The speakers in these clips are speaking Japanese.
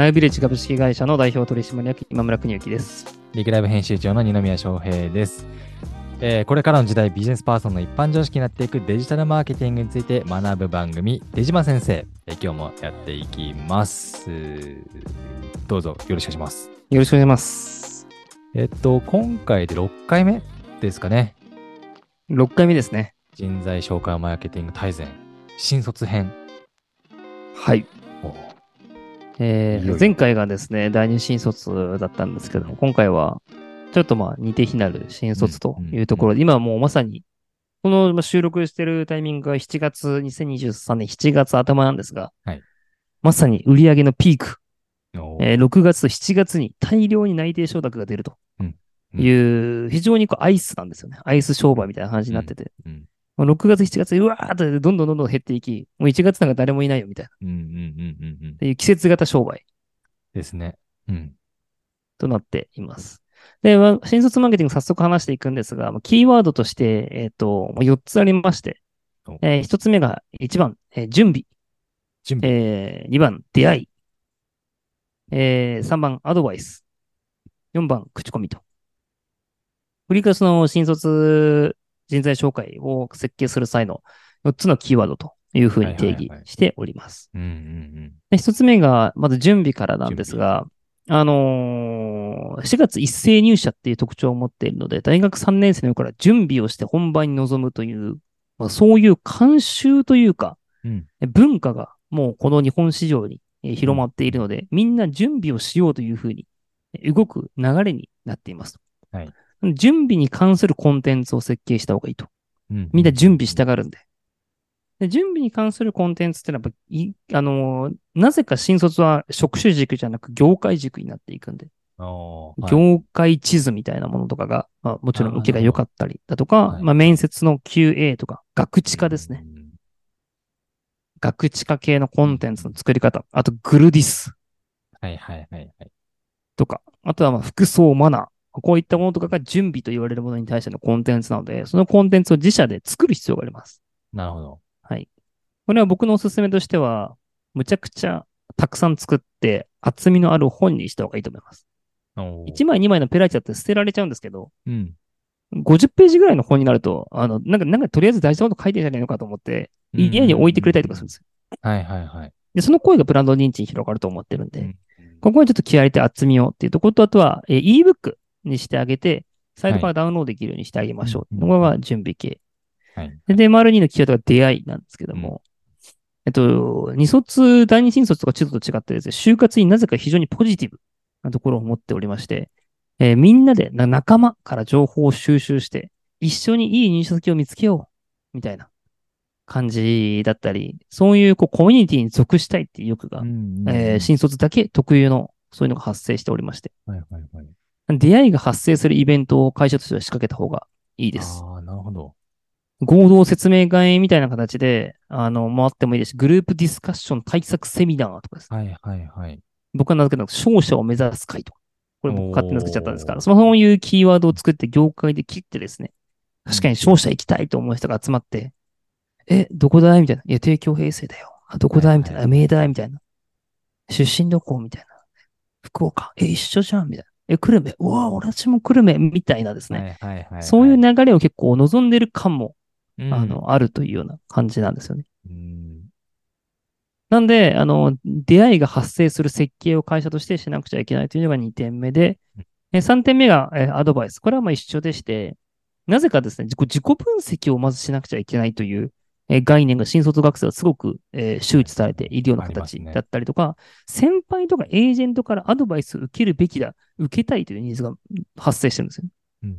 ナイビレッジ株式会社の代表取締役今村邦之です。リクライブ編集長の二宮翔平です、えーこれからの時代、ビジネスパーソンの一般常識になっていくデジタルマーケティングについて学ぶ番組、出島先生、えー今日もやっていきます。どうぞよろしくお願いします。よろしくお願いします。えっと、今回で6回目ですかね。6回目ですね。人材紹介マーケティング大全、新卒編。はい。おえー前回がですね、第二新卒だったんですけども、今回はちょっとまあ似て非なる新卒というところで、今はもうまさに、このまあ収録してるタイミングが7月、2023年7月頭なんですが、はい。まさに売り上げのピーク、おえー6月と7月に大量に内定承諾が出るとうん。いう、非常にこうアイスなんですよね。アイス商売みたいな感じになってて。うんもう6月、7月、うわーっとどんどんどんどん減っていき、もう1月なんか誰もいないよみたいな。っうんうんうんうんうん。ていう季節型商売ですね。うん。となっています。で、まあ新卒マーケティング早速話していくんですが、まあキーワードとして、えっ、と、4つありましてお、え1つ目が1番、えー準備、準備。え2番、出会い、え3番、アドバイス、4番、口コミと。フリーカスの新卒人材紹介を設計する際の4つのキーワードというふうに定義しております。うんうんで一つ目が、まず準備からなんですが、あのー4月一斉入社っていう特徴を持っているので、大学3年生の頃から準備をして本番に臨むという、まあ、そういう慣習というか、うん。文化がもうこの日本市場にえー広まっているので、みんな準備をしようというふうにえー動く流れになっています。はい準備に関するコンテンツを設計した方がいいと。うん。みんな準備したがるんで。で準備に関するコンテンツってのはやっぱい、あのーなぜか新卒は職種軸じゃなく業界軸になっていくんで、はい業界地図みたいなものとかが、まあ、もちろん受けが良かったりだとか、はいまあ、面接の QA とか、学知化ですね。。うん学知化系のコンテンツの作り方、あとグルディスはいはいはいはい。とか、あとはまあ服装、マナー、こういったものとかが準備と言われるものに対してのコンテンツなので、そのコンテンツを自社で作る必要があります。なるほど。はい。これは僕のおすすめとしては、むちゃくちゃたくさん作って厚みのある本にした方がいいと思います。おー1枚2枚のペライチだって捨てられちゃうんですけど、うん。50ページぐらいの本になると、あの、なんか、なんかとりあえず大事なこと書いてんじゃないのかと思って、家に置いてくれたりとかするんですよ。はいはいはい。で、その声がブランド認知に広がると思ってるんで、うんここはちょっと気合い入れて厚みをっていうところと、あとは、えー ebook にしてあげて、サイトからダウンロードできるようにしてあげましょう。はいこれが準備系。はい。で、で丸2のキーワードが出会いなんですけども、えっと、二卒、第二新卒とか中途と違ってですね、就活になぜか非常にポジティブなところを持っておりまして、えーみんなでな仲間から情報を収集して、一緒にいい入社先を見つけよう、みたいな感じだったり、そういうこうコミュニティに属したいっていう欲が、うんえー新卒だけ特有のそういうのが発生しておりまして、はいはいはい。出会いが発生するイベントを会社としては仕掛けた方がいいです。ああ、なるほど。合同説明会みたいな形で、あの、回ってもいいですし、グループディスカッション対策セミナーとかです。はいはいはい。僕は名付けたのが勝者を目指す会とか。これ僕勝手に名付けちゃったんですから、おーそういうキーワードを作って業界で切ってですね、確かに勝者行きたいと思う人が集まって、え、どこだいみたいな。いや、帝京平成だよ。あ、どこだいみたいな。はい名だいみたいな。出身どこ？みたいな。福岡？え、一緒じゃんみたいな。え、久留米？うわ、俺たちも久留米みたいなですね。はいはいはい。そういう流れを結構望んでる感も、うん、あの、あるというような感じなんですよね。うん、なんで、あの、出会いが発生する設計を会社としてしなくちゃいけないというのが2点目でうん、え3点目がえアドバイス。これはまあ一緒でして、なぜかですね、自己分析をまずしなくちゃいけないというえ概念が新卒学生はすごく、えー周知されているような形だったりとか、先輩とかエージェントからアドバイスを受けるべきだ、受けたいというニーズが発生してるんですよ。うん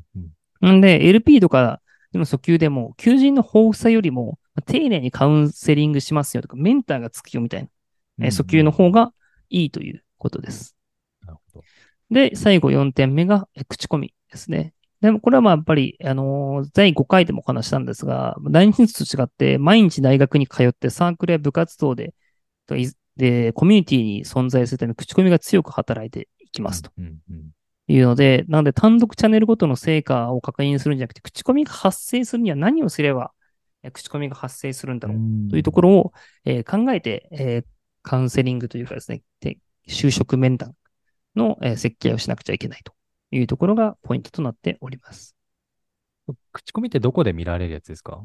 うんんで、LP とかの訴求でも、求人の豊富さよりも、丁寧にカウンセリングしますよとか、メンターがつくよみたいな、えー訴求の方がいいということです。なるほど。で、最後4点目が、え口コミですね。でも、これはまあやっぱり、あのー第5回でもお話したんですが、第二卒と違って、毎日大学に通ってサークルや部活動で、で、コミュニティに存在するため、口コミが強く働いていきますと。いうので、なので単独チャンネルごとの成果を確認するんじゃなくて、口コミが発生するには何をすれば、え口コミが発生するんだろううん。というところを、えー考えて、えーカウンセリングというかですね、で就職面談の、えー設計をしなくちゃいけないというところがポイントとなっております。口コミってどこで見られるやつですか？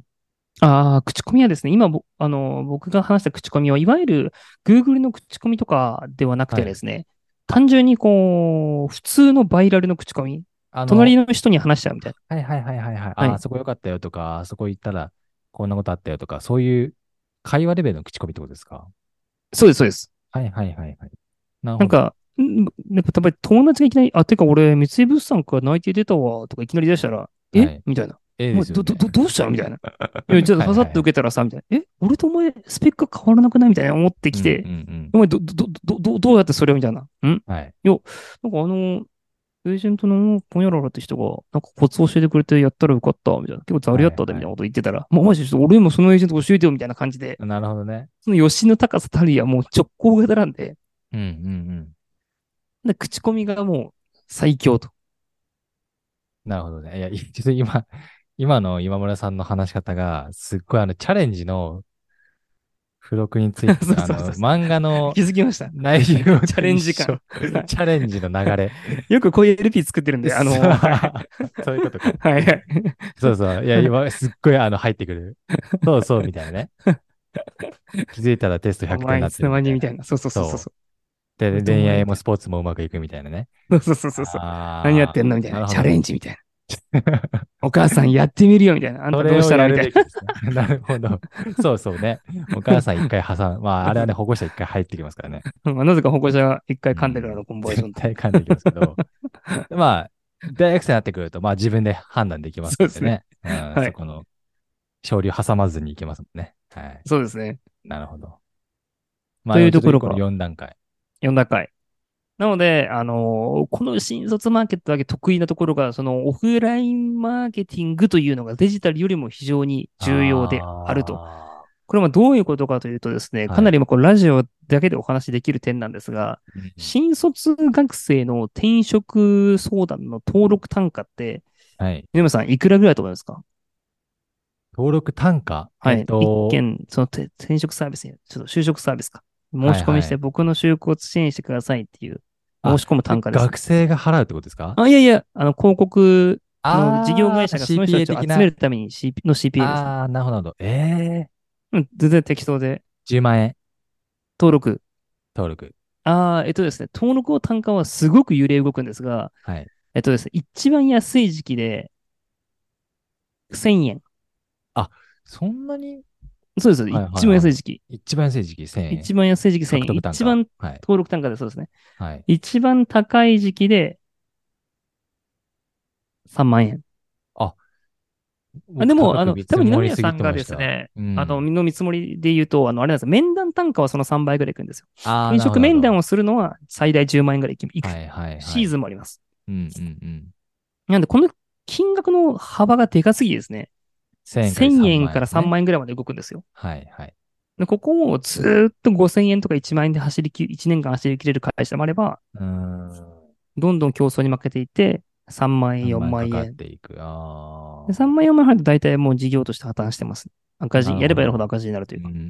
ああ、口コミはですね、今ぼ、あの、僕が話した口コミは、いわゆる Google の口コミとかではなくてですね、単純にこう、普通のバイラルの口コミ、あの隣の人に話しちゃうみたいな。はいはいはいはいはい。はいああそこ良かったよとか、あそこ行ったらこんなことあったよとか、そういう会話レベルの口コミってことですか？そうです、そうです。はいはいはいはい。な。なんか、んなんか、やっぱり友達がいきなり、あ、てか俺、三井物産から内定出たわ、とかいきなり出したら、え、はいみたいな。ええねど、どどうしたの？みたいな。いや、ちょっとはいはいパサッと受けたらさ、みたいな。え、俺とお前、スペックが変わらなくない？みたいな思ってきて、うんうんお前、ど、ど、ど、ど、どうやってそれを？みたいな。ん？うんはい。なんかあの、エージェントのポンヤララって人が、なんかコツ教えてくれてやったらよかった、みたいな。結構ザリやったで、はいはいみたいなこと言ってたら、もうマジでちょっと俺もそのエージェント教えてよ、みたいな感じで、なるほどね。その吉の高さたるやもう直行型なんで、うんうんうん。で口コミがもう最強と。なるほどね。いや、い ちょっと今、今の今村さんの話し方が、すっごいあの、チャレンジの付録について、そ うあの、そうそう漫画の気づきました。内容と チャレンジ感チャレンジの流れ。よくこういう LP 作ってるんで、あの、はそういうことか。いはい。そうそう。いや、今、すっごいあの、入ってくる。そうそう、みたいなね。気づいたらテスト100お点になってる間にみたいな。そうそうそうそう。で、恋愛もスポーツもうまくいくみたいなね。そうそうそうそう。何やってんのみたいな。チャレンジ。ジみたいな。お母さんやってみるよみたいな。あんたどうしたらみたいな。なるほど。そうそうね。お母さん一回挟む。まあ、あれはね、保護者一回入ってきますからね。まあなぜか保護者が一回噛んでからのコンバージョン絶対噛んできますけど。まあ、大学生になってくると、まあ自分で判断できますのでね。うんはいそこの、勝利を挟まずにいけますもんね。はい。そうですね。なるほど。というところから4段階。4段階。なので、あのーこの新卒マーケットだけ得意なところが、そのオフラインマーケティングというのがデジタルよりも非常に重要であると。あこれはどういうことかというとですね、はいかなり今こうラジオだけでお話しできる点なんですが、ー。うん新卒学生の転職相談の登録単価って、はい。皆さんいくらぐらいだと思いますか？登録単価？はい。えっと一件、そのて転職サービスに、ちょっと就職サービスか。申し込みして僕の就活支援してくださいっていうあ申し込む単価です。学生が払うってことですか？あ、いやいや、あの、広告のあー事業会社がその人たちを集めるために CP の CPA です。ああ、なるほどなるほど。ええうん、全然適当で。10万円登録。登録。ああ、えっとですね、登録の単価はすごく揺れ動くんですが、はい。えっとですね、一番安い時期で、1000円。そんなにそうです。はいはいはい一番安い時期。一番安い時期1000円。一番安い時期1000円。一番はい。登録単価でそうですね。はい。一番高い時期で、3万円。あでも、あの、多分二宮さんがですね、うんあの、の見積もりで言うと、あの、あれなんですよ。面談単価はその3倍ぐらいいくんですよ。あー転職面談なをするのは最大10万円ぐらいいく。はいはいはい。シーズンもあります。うんうんうん。なんで、この金額の幅がでかすぎですね。1000 1000円から3円。万円ぐらいまで動くんですよ。はいはい。でここをずーっと5000円とか1万円で走りき、1年間走りきれる会社もあれば、うーん。どんどん競争に負けていって、3万円、4 3万円。ていく。ああ。で3万円、4万円入ると大体もう事業として破綻してます。赤字、やればやるほど赤字になるというか。うんうんう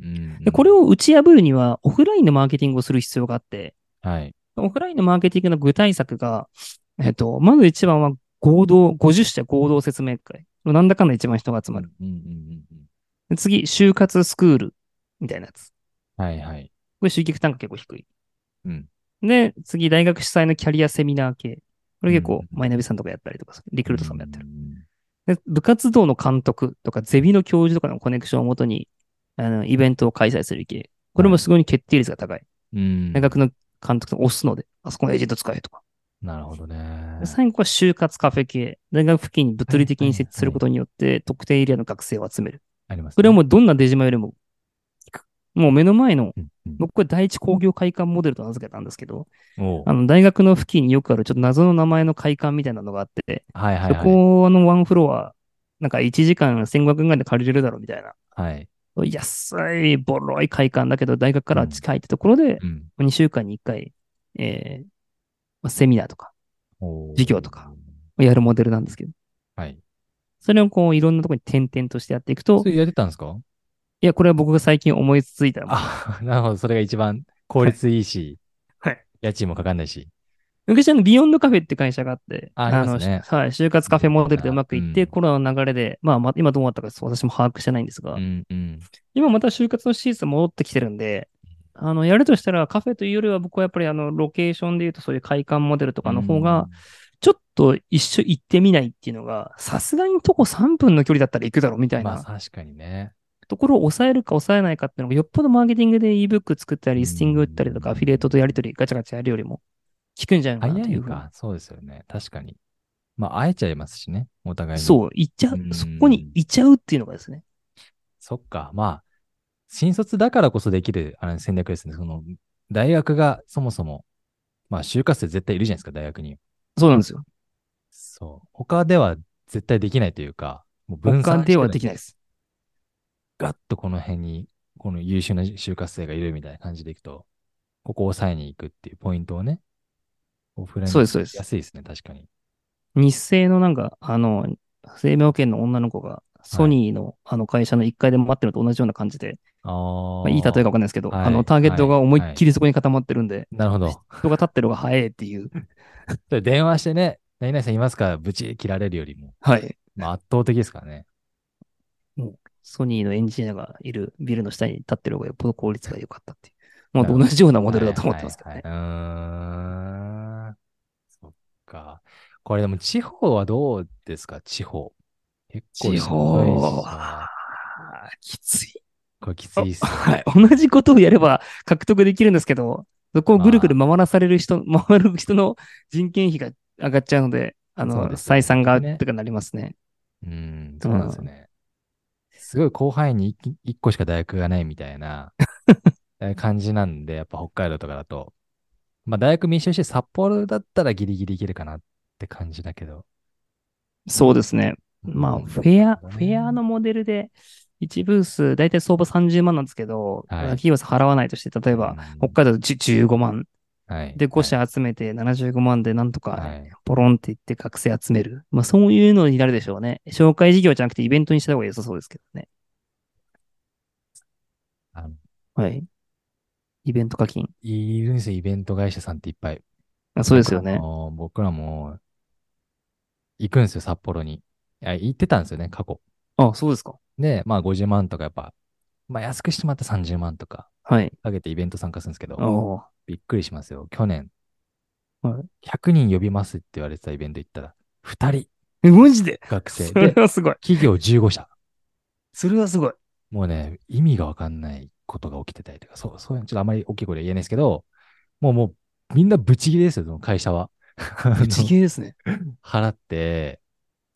んで、これを打ち破るには、オフラインのマーケティングをする必要があって、はい。オフラインのマーケティングの具体策が、えっと、まず一番は合同、50社合同説明会。なんだかんだ一番人が集まる。うんうんうんうん。で次、就活スクールみたいなやつ。はいはい。これ集客単価結構低い。うん。で、次、大学主催のキャリアセミナー系。これ結構うん、マイナビさんとかやったりとかリクルートさんもやってる。る。で、部活動の監督とか、ゼビの教授とかのコネクションをもとに、あの、イベントを開催する系。これもすごい決定率が高い。うん。大学の監督と押すので、あそこのエージェント使えとか。なるほどねで。最後は就活カフェ系。大学付近に物理的に設置することによって、特定エリアの学生を集める。ありますね。これはもうどんな出島よりももう目の前の、僕は第一工業会館モデルと名付けたんですけど、あの、大学の付近によくあるちょっと謎の名前の会館みたいなのがあって、そはいはいはい。このワンフロア、なんか1時間1500円ぐらいで借りれるだろうみたいな。はい。安い、ボロい会館だけど、大学から近いってところで、うん。2週間に1回、えーまあセミナーとか授業とか。やるモデルなんですけど、はい。それをこういろんなところに点々としてやっていくとそ、れやってたんですか？いや、これは僕が最近思いついたあ、なるほど。それが一番効率いいし、はい。家賃もかかんないし。昔あの、ビヨンドカフェって会社があって、あありますねの、はい、就活カフェモデルでうまくいって、うんコロナの流れで、まあ、ま今どうなったか私も把握してないんですが、うんうん。今また就活のシーズン戻ってきてるんで、あの、やるとしたらカフェというよりは僕はやっぱりあの、ロケーションで言うとそういう会館モデルとかの方が、ちょっと一緒行ってみないっていうのが、さすがに徒歩3分の距離だったら行くだろうみたうん、まあいな確かにね。ところを抑えるか抑えないかっていうのが、よっぽどマーケティングで ebook 作ったり、リスティング打ったりとか、うんアフィリエイトとやり取りガチャガチャやるよりも、効くんじゃないかな早というふうに。いか。そうですよね。確かに。まあ、会えちゃいますしね。お互いに。う。そう、行っちゃうんう、そこに行っちゃうっていうのがですね。そっか。まあ、新卒だからこそできるあの戦略ですね。その、大学がそもそも、まあ、就活生絶対いるじゃないですか、大学に。そうなんですよ。そう。他では絶対できないというか、もう分散他ではでききないです。ガッとこの辺に、この優秀な就活生がいるみたいな感じでいくと、ここを抑えに行くっていうポイントをね、オフラインそうですそうです安いですね、確かに。日清のなんか、あの、生命保険の女の子が、ソニーのあの会社の1階で待ってるのと同じような感じで、あまあ、いい例えかわかんないですけど、はいあの、ターゲットが思いっきりそこに固まってるんで、なるほど。人が立ってる方が早いっていう。で電話してね、何々さんいますかぶち切られるよりも、はい。まあ、圧倒的ですからね。ソニーのエンジニアがいるビルの下に立ってる方がよっぽど効率が良かったっていう。まあ、同じようなモデルだと思ってますけどね。はいはいはい、うーん。そっか。これでも地方はどうですか？地方。結構地方よは、きつい。これきついっすよ。はい。同じことをやれば獲得できるんですけど、そこをぐるぐる回らされる人、回る人の人件費が上がっちゃうので、あの、ね採算がとかなりますね。うん、そうなんですよね。すごい広範囲に一一個しか大学がないみたいなえー 感じなんで、やっぱ北海道とかだと。まあ大学密集して札幌だったらギリギリいけるかなって感じだけど。そうですね。まあ、うんフェア、フェアのモデルで、1ブース、だいたい相場30万なんですけど、はい企業さん払わないとして、例えば、うん北海道で10 15万。はい、で、5社集めて75万でなんとかはい、ポロンって言って学生集める。まあ、そういうのになるでしょうね。紹介事業じゃなくてイベントにした方が良さそうですけどね。あのはい。イベント課金。いるんですよ、イベント会社さんっていっぱい。あそうですよね僕ら。も僕らも、行くんですよ、札幌に。いや、行ってたんですよね、過去。あ、そうですか。で、まあ50万とかやっぱ、まあ安くしてもらったら30万とかはい。かけてイベント参加するんですけど、びっくりしますよ。去年、は100人呼びますって言われてたイベント行ったら、2人え、マジで？学生それで、はすごい。企業15社。それはすごい。もうね、意味がわかんないことが起きてたりとか、そう、そういうのちょっとあまり大きい声で言えないですけど、もうもう、みんなブチギレですよ、その会社は。ぶち切れですね。払って、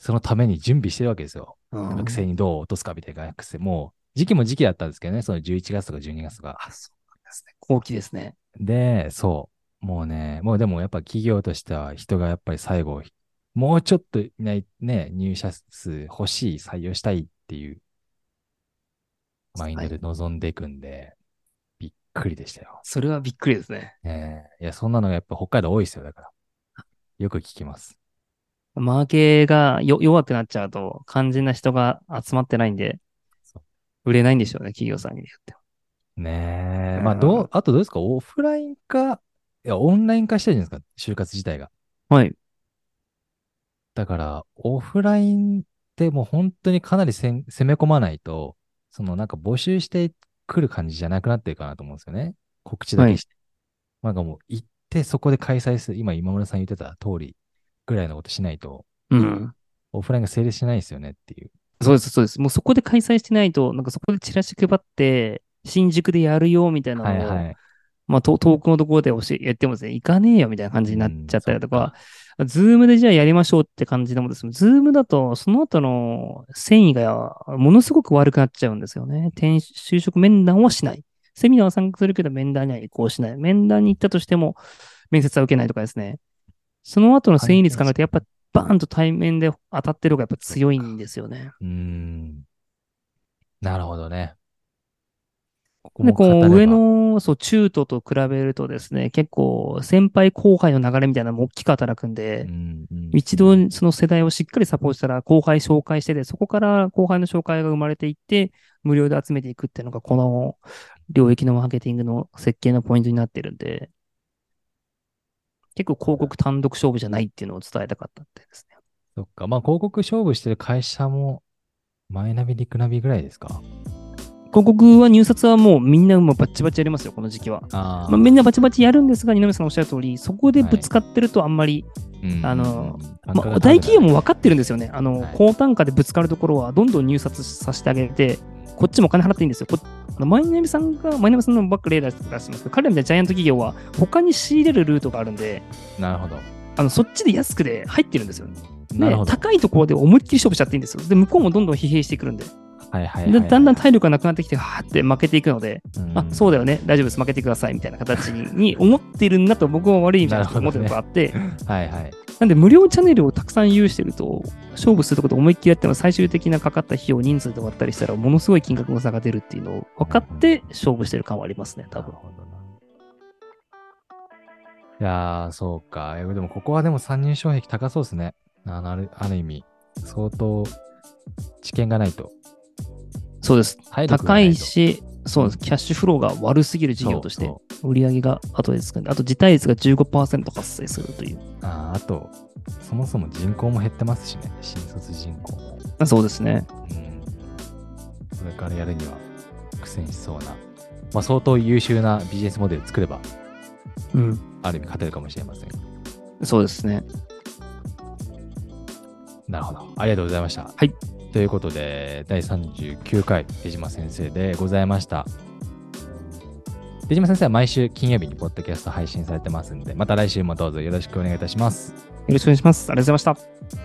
そのために準備してるわけですよ。学学生にどう落とすかみたいな学生。もう、時期も時期だったんですけどね、その11月とか12月とか。あ、そうなんですね。後期ですね。で、そう。もうね、もうでもやっぱ企業としては人がやっぱり最後、もうちょっといない、ね、入社数欲しい、採用したいっていうマインドで臨んでいくんで、びっくりでしたよ。それはびっくりですね。ねえいや、そんなのがやっぱ北海道多いですよ、だから。よく聞きます。マーケがよ弱くなっちゃうと、肝心な人が集まってないんで売れないんでしょうね、企業さんに言っても。ねえ。うんまあ、どう、あとどうですか？オフライン化、いや、オンライン化してるじゃないですか、就活自体が。はい。だから、オフラインってもう本当にかなりせん攻め込まないと、そのなんか募集してくる感じじゃなくなってるかなと思うんですよね。告知だけして。なんかもう行ってそこで開催する、今今村さん言ってた通りぐらいのことしないと、うん。オフラインが成立しないですよねっていう。そうです、そうです。もうそこで開催してないと、なんかそこでチラシ配って、新宿でやるよ、みたいなのを、はいはい。まあ、と遠くのところで教え、やってもですね、行かねえよ、みたいな感じになっちゃったりとうんか、ズームでじゃあやりましょうって感じでもですね、ズームだと、その後の遷移がものすごく悪くなっちゃうんですよね。転就職面談はしない。セミナーは参加するけど、面談には移行しない。面談に行ったとしても、面接は受けないとかですね。その後の遷移率考えて、やっぱバーンと対面で当たってる方がやっぱ強いんですよね。うーん。なるほどね。ここで、こう、上の、そう、中途と比べるとですね、結構、先輩後輩の流れみたいなのも大きく働くんで、うんうん一度その世代をしっかりサポートしたら後輩紹介してで、そこから後輩の紹介が生まれていって、無料で集めていくっていうのが、この領域のマーケティングの設計のポイントになってるんで、結構広告単独勝負じゃないっていうのを伝えたかったってですね。そっか。まあ、広告勝負してる会社も、マイナビ、リクナビぐらいですか？広告は入札はもうみんなもうバッチバチやりますよ、この時期は。あまあ、みんなバチバチやるんですが、二宮さんおっしゃる通り、そこでぶつかってるとあんまり、あの、まあ、大企業も分かってるんですよね。あの、はい高単価でぶつかるところはどんどん入札させてあげて、こっちもお金払っていいんですよ。こあのマイナビさんが、マイナビさんのバックレーダー出してますけど、彼らみたいなジャイアント企業は他に仕入れるルートがあるんで、なるほど。あのそっちで安くで入ってるんですよね。でなるほど。高いところで思いっきり勝負しちゃっていいんですよ。で、向こうもどんどん疲弊してくるんで。はいはいはいではい。だんだん体力がなくなってきて、はーって負けていくので、うんあ、そうだよね、大丈夫です、負けてください、みたいな形にに思ってるんだと僕は悪い意味じゃなくて思ってるとこあって、はいはい。なんで無料チャンネルをたくさん有してると、勝負するところで思いっきりやっても最終的なかかった費用、人数で割ったりしたら、ものすごい金額の差が出るっていうのを分かって勝負してる感はありますね、多分。いやー、そうか。でも、ここはでも参入障壁高そうですね。あのあるある意味、相当知見がないと。そうです。高ないし、そうです。キャッシュフローが悪すぎる事業としてそ、売り上げが後でつくんで、あと辞退率が15%発生するという。あーあと、そもそも人口も減ってますしね。新卒人口も。あそうですね。うん。それからやるには苦戦しそうな。まあ、相当優秀なビジネスモデル作れば、うん。ある意味勝てるかもしれません。そうですね。なるほど。ありがとうございました。はい。ということで、第39回、出島先生でございました。出島先生は毎週金曜日にポッドキャスト配信されてますんで、また来週もどうぞよろしくお願いいたします。よろしくお願いします。ありがとうございました。